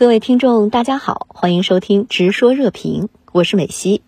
各位听众，大家好，欢迎收听《直说热评》，我是美西。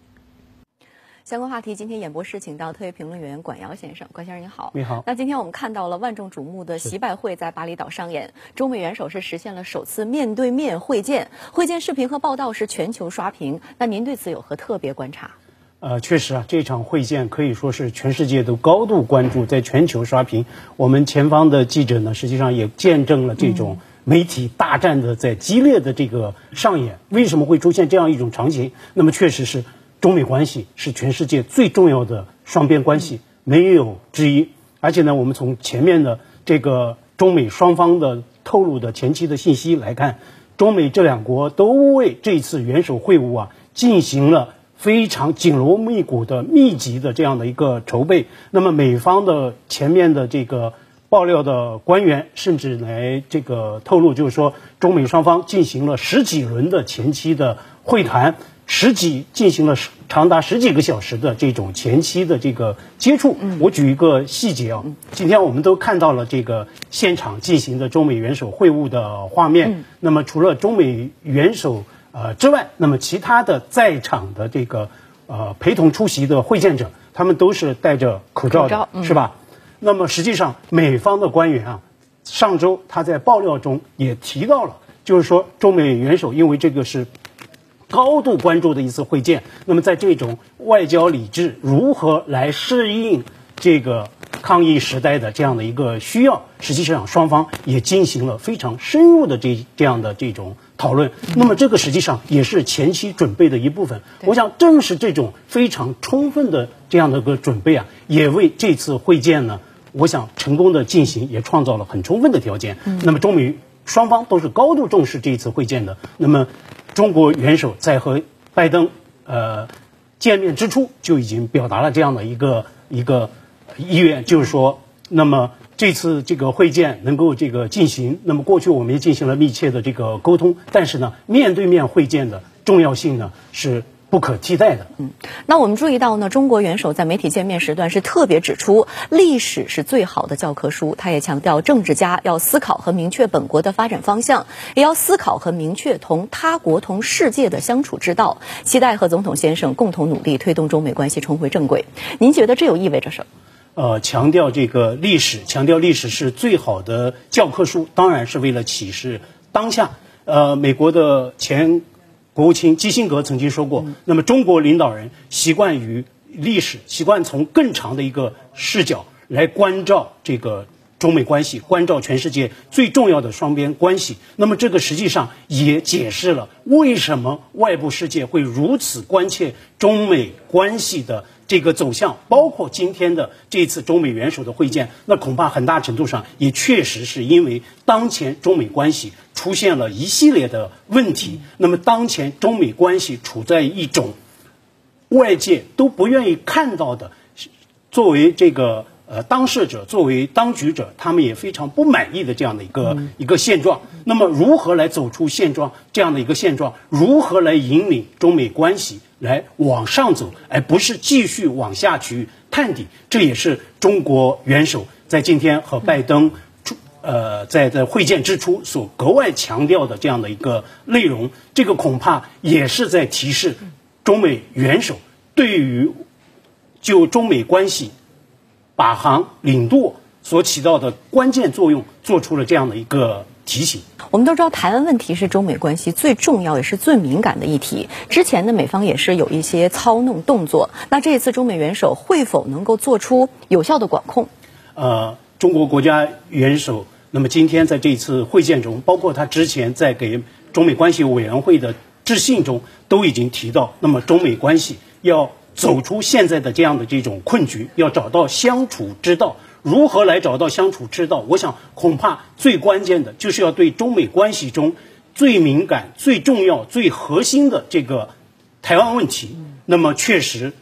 相关话题，今天演播室请到特约评论员管瑶先生。管先生您好，你好。那今天我们看到了万众瞩目的习拜会在巴厘岛上演，中美元首是实现了首次面对面会见，会见视频和报道是全球刷屏。那您对此有何特别观察？呃，确实啊，这场会见可以说是全世界都高度关注，在全球刷屏。我们前方的记者呢，实际上也见证了这种。媒体大战的在激烈的这个上演，为什么会出现这样一种场景？那么确实是中美关系是全世界最重要的双边关系，没有之一。而且呢，我们从前面的这个中美双方的透露的前期的信息来看，中美这两国都为这次元首会晤啊进行了非常紧锣密鼓的密集的这样的一个筹备。那么美方的前面的这个。爆料的官员甚至来这个透露，就是说中美双方进行了十几轮的前期的会谈，十几进行了长达十几个小时的这种前期的这个接触。我举一个细节啊，今天我们都看到了这个现场进行的中美元首会晤的画面。那么除了中美元首呃之外，那么其他的在场的这个呃陪同出席的会见者，他们都是戴着口罩的，是吧？那么实际上，美方的官员啊，上周他在爆料中也提到了，就是说中美元首因为这个是高度关注的一次会见，那么在这种外交理智如何来适应这个抗疫时代的这样的一个需要，实际上双方也进行了非常深入的这这样的这种讨论。那么这个实际上也是前期准备的一部分。我想正是这种非常充分的这样的一个准备啊，也为这次会见呢。我想成功的进行也创造了很充分的条件。那么中美双方都是高度重视这一次会见的。那么中国元首在和拜登呃见面之初就已经表达了这样的一个一个意愿，就是说，那么这次这个会见能够这个进行。那么过去我们也进行了密切的这个沟通，但是呢，面对面会见的重要性呢是。不可替代的。嗯，那我们注意到呢，中国元首在媒体见面时段是特别指出，历史是最好的教科书。他也强调，政治家要思考和明确本国的发展方向，也要思考和明确同他国、同世界的相处之道。期待和总统先生共同努力，推动中美关系重回正轨。您觉得这又意味着什么？呃，强调这个历史，强调历史是最好的教科书，当然是为了启示当下。呃，美国的前。国务卿基辛格曾经说过：“那么中国领导人习惯于历史，习惯从更长的一个视角来关照这个中美关系，关照全世界最重要的双边关系。那么这个实际上也解释了为什么外部世界会如此关切中美关系的。”这个走向，包括今天的这次中美元首的会见，那恐怕很大程度上也确实是因为当前中美关系出现了一系列的问题。那么，当前中美关系处在一种外界都不愿意看到的，作为这个呃当事者，作为当局者，他们也非常不满意的这样的一个一个现状。那么，如何来走出现状这样的一个现状？如何来引领中美关系？来往上走，而不是继续往下去探底。这也是中国元首在今天和拜登出呃在在会见之初所格外强调的这样的一个内容。这个恐怕也是在提示中美元首对于就中美关系把航领舵所起到的关键作用，做出了这样的一个。提醒，我们都知道台湾问题是中美关系最重要也是最敏感的议题。之前呢美方也是有一些操弄动作，那这一次中美元首会否能够做出有效的管控？呃，中国国家元首，那么今天在这次会见中，包括他之前在给中美关系委员会的致信中，都已经提到，那么中美关系要走出现在的这样的这种困局，要找到相处之道。如何来找到相处之道？我想，恐怕最关键的就是要对中美关系中最敏感、最重要、最核心的这个台湾问题。那么，确实，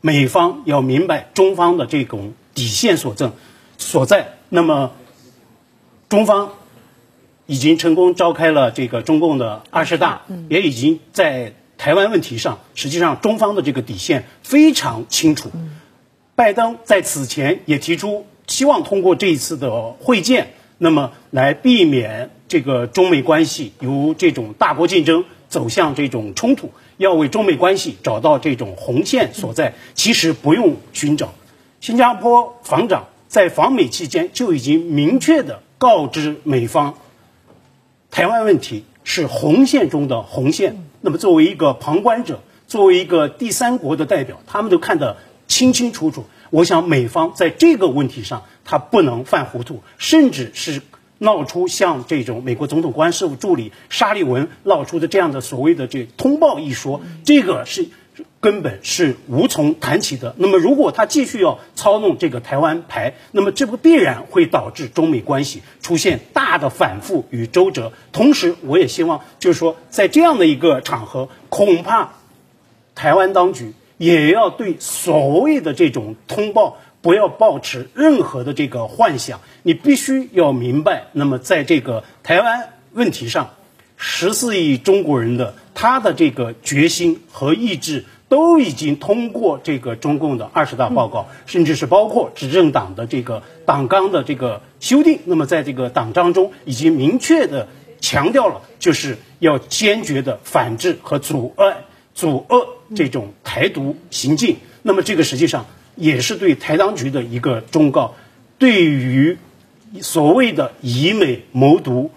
美方要明白中方的这种底线所正所在。那么，中方已经成功召开了这个中共的二十大，也已经在台湾问题上，实际上中方的这个底线非常清楚。拜登在此前也提出。希望通过这一次的会见，那么来避免这个中美关系由这种大国竞争走向这种冲突，要为中美关系找到这种红线所在，其实不用寻找。新加坡防长在访美期间就已经明确的告知美方，台湾问题是红线中的红线。那么作为一个旁观者，作为一个第三国的代表，他们都看得清清楚楚。我想美方在这个问题上，他不能犯糊涂，甚至是闹出像这种美国总统国安事务助理沙利文闹出的这样的所谓的这通报一说，这个是。根本是无从谈起的。那么，如果他继续要操弄这个台湾牌，那么这不必然会导致中美关系出现大的反复与周折。同时，我也希望，就是说，在这样的一个场合，恐怕台湾当局也要对所谓的这种通报不要抱持任何的这个幻想。你必须要明白，那么在这个台湾问题上，十四亿中国人的他的这个决心和意志。都已经通过这个中共的二十大报告，甚至是包括执政党的这个党纲的这个修订。那么，在这个党章中已经明确的强调了，就是要坚决的反制和阻碍、阻遏这种台独行径。那么，这个实际上也是对台当局的一个忠告，对于所谓的以美谋独、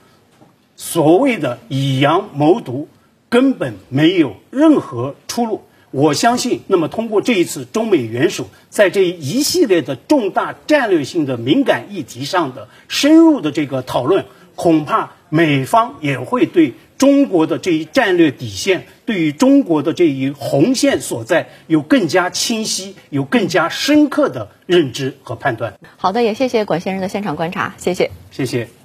所谓的以洋谋独，根本没有任何出路。我相信，那么通过这一次中美元首在这一系列的重大战略性的敏感议题上的深入的这个讨论，恐怕美方也会对中国的这一战略底线，对于中国的这一红线所在，有更加清晰、有更加深刻的认知和判断。好的，也谢谢管先生的现场观察，谢谢，谢谢。